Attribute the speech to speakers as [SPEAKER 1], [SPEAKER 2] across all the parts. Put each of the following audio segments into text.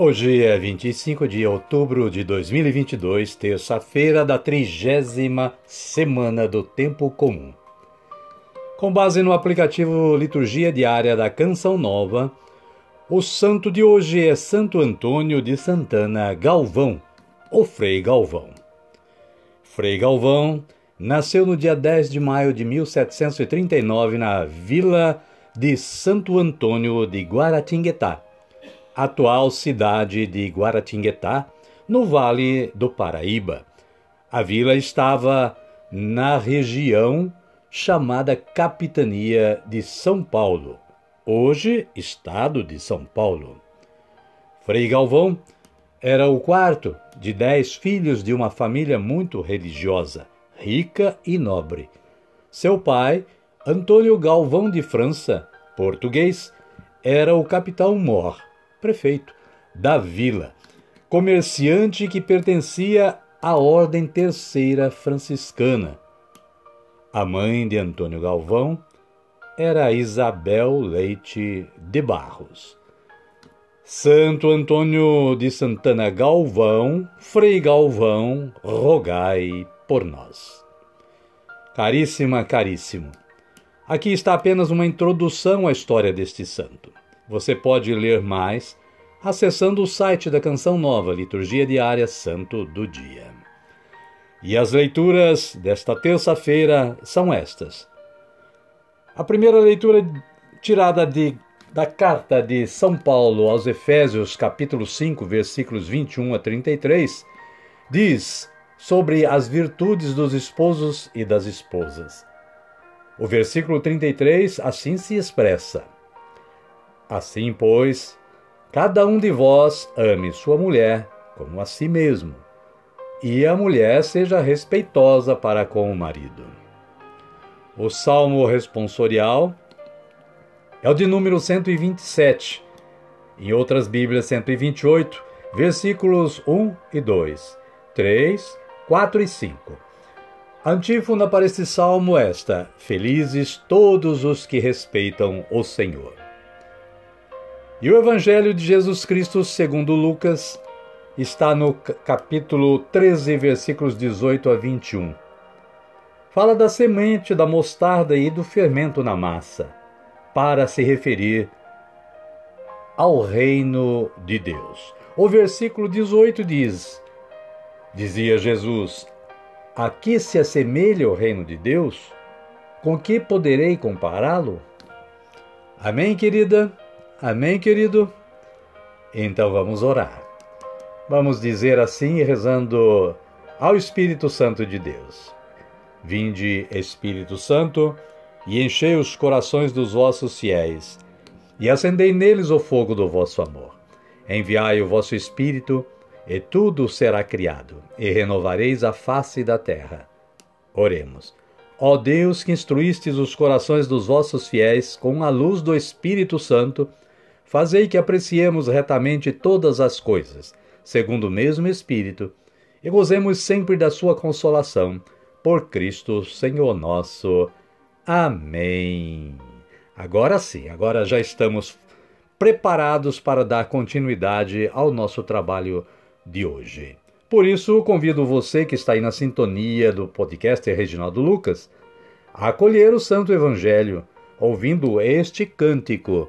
[SPEAKER 1] Hoje é 25 de outubro de 2022, terça-feira da trigésima semana do Tempo Comum. Com base no aplicativo Liturgia Diária da Canção Nova, o santo de hoje é Santo Antônio de Santana Galvão, ou Frei Galvão. Frei Galvão nasceu no dia 10 de maio de 1739 na vila de Santo Antônio de Guaratinguetá atual cidade de Guaratinguetá, no Vale do Paraíba. A vila estava na região chamada Capitania de São Paulo, hoje Estado de São Paulo. Frei Galvão era o quarto de dez filhos de uma família muito religiosa, rica e nobre. Seu pai, Antônio Galvão de França, português, era o capitão Mor prefeito da vila, comerciante que pertencia à Ordem Terceira Franciscana. A mãe de Antônio Galvão era Isabel Leite de Barros. Santo Antônio de Santana Galvão, Frei Galvão, rogai por nós. Caríssima, caríssimo, aqui está apenas uma introdução à história deste santo. Você pode ler mais acessando o site da Canção Nova, Liturgia Diária Santo do Dia. E as leituras desta terça-feira são estas. A primeira leitura tirada de, da carta de São Paulo aos Efésios, capítulo 5, versículos 21 a 33, diz sobre as virtudes dos esposos e das esposas. O versículo 33 assim se expressa: Assim, pois, cada um de vós ame sua mulher como a si mesmo, e a mulher seja respeitosa para com o marido. O salmo responsorial é o de número 127, em outras Bíblias 128, versículos 1 e 2, 3, 4 e 5. A antífona para este salmo esta: Felizes todos os que respeitam o Senhor. E o Evangelho de Jesus Cristo, segundo Lucas, está no capítulo 13, versículos 18 a 21. Fala da semente da mostarda e do fermento na massa, para se referir ao reino de Deus. O versículo 18 diz: Dizia Jesus: A que se assemelha o reino de Deus? Com que poderei compará-lo? Amém, querida? Amém, querido? Então vamos orar. Vamos dizer assim, rezando ao Espírito Santo de Deus: Vinde, Espírito Santo, e enchei os corações dos vossos fiéis, e acendei neles o fogo do vosso amor. Enviai o vosso Espírito, e tudo será criado, e renovareis a face da terra. Oremos. Ó Deus, que instruístes os corações dos vossos fiéis com a luz do Espírito Santo, Fazei que apreciemos retamente todas as coisas, segundo o mesmo Espírito, e gozemos sempre da sua consolação. Por Cristo, Senhor nosso. Amém. Agora sim, agora já estamos preparados para dar continuidade ao nosso trabalho de hoje. Por isso, convido você que está aí na sintonia do podcast Reginaldo Lucas a acolher o Santo Evangelho, ouvindo este cântico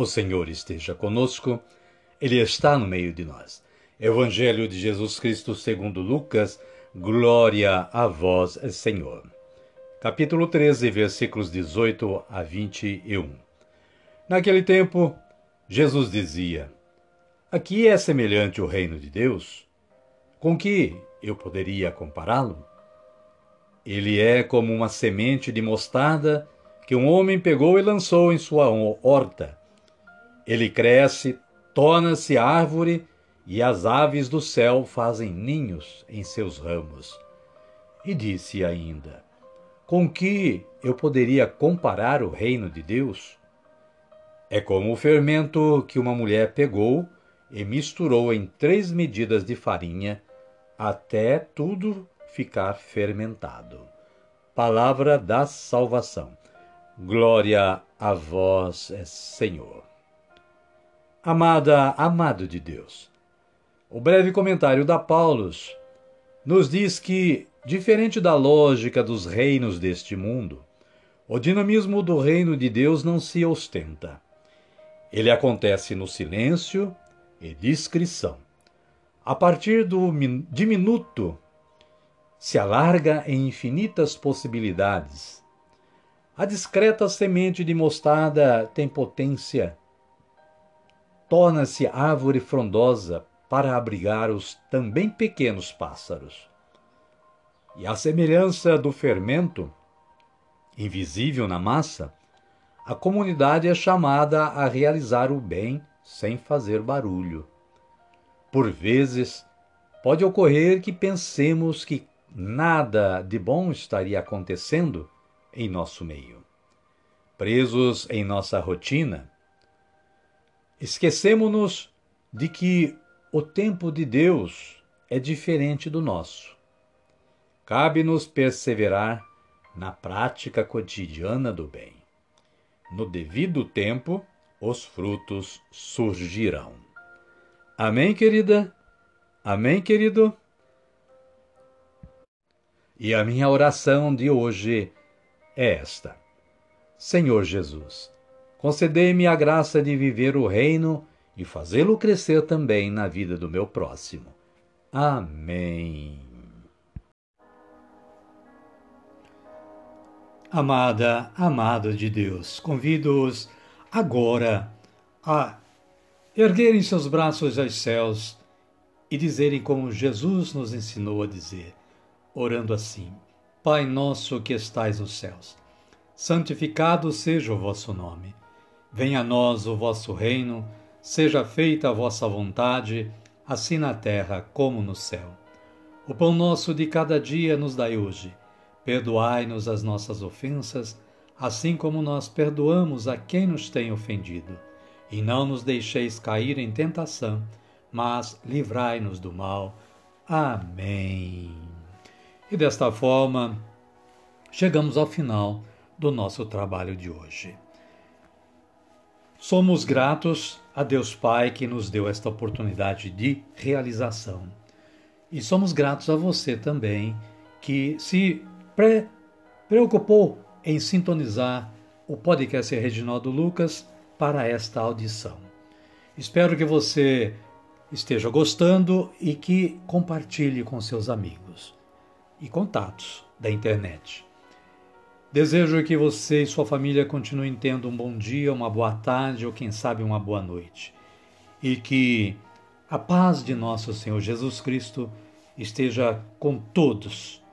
[SPEAKER 1] O Senhor esteja conosco, Ele está no meio de nós. Evangelho de Jesus Cristo segundo Lucas, glória a vós, Senhor. Capítulo 13, versículos 18 a 21. Naquele tempo, Jesus dizia: Aqui é semelhante o reino de Deus? Com que eu poderia compará-lo? Ele é como uma semente de mostarda que um homem pegou e lançou em sua horta. Ele cresce, torna-se árvore e as aves do céu fazem ninhos em seus ramos. E disse ainda: Com que eu poderia comparar o reino de Deus? É como o fermento que uma mulher pegou e misturou em três medidas de farinha até tudo ficar fermentado. Palavra da salvação. Glória a vós, Senhor. Amada, amado de Deus. O breve comentário da Paulus nos diz que, diferente da lógica dos reinos deste mundo, o dinamismo do reino de Deus não se ostenta. Ele acontece no silêncio e discrição. A partir do diminuto, se alarga em infinitas possibilidades a discreta semente de mostarda tem potência. Torna-se árvore frondosa para abrigar os também pequenos pássaros. E à semelhança do fermento, invisível na massa, a comunidade é chamada a realizar o bem sem fazer barulho. Por vezes, pode ocorrer que pensemos que nada de bom estaria acontecendo em nosso meio. Presos em nossa rotina, esquecemos-nos de que o tempo de Deus é diferente do nosso. Cabe-nos perseverar na prática cotidiana do bem. No devido tempo, os frutos surgirão. Amém, querida? Amém, querido? E a minha oração de hoje é esta: Senhor Jesus, concedei-me a graça de viver o reino e fazê-lo crescer também na vida do meu próximo. Amém. Amada, amado de Deus, convido-os agora a erguerem seus braços aos céus e dizerem como Jesus nos ensinou a dizer, orando assim: Pai nosso que estais nos céus, santificado seja o vosso nome. Venha a nós o vosso reino, seja feita a vossa vontade, assim na terra como no céu. O pão nosso de cada dia nos dai hoje. Perdoai-nos as nossas ofensas, assim como nós perdoamos a quem nos tem ofendido. E não nos deixeis cair em tentação, mas livrai-nos do mal. Amém. E desta forma, chegamos ao final do nosso trabalho de hoje. Somos gratos a Deus Pai que nos deu esta oportunidade de realização. E somos gratos a você também que se pre preocupou em sintonizar o podcast Reginaldo Lucas para esta audição. Espero que você esteja gostando e que compartilhe com seus amigos e contatos da internet. Desejo que você e sua família continuem tendo um bom dia, uma boa tarde ou quem sabe uma boa noite. E que a paz de nosso Senhor Jesus Cristo esteja com todos,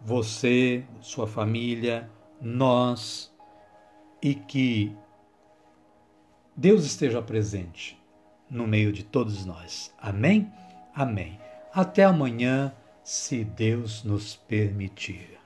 [SPEAKER 1] você, sua família, nós, e que Deus esteja presente no meio de todos nós. Amém? Amém. Até amanhã se Deus nos permitir.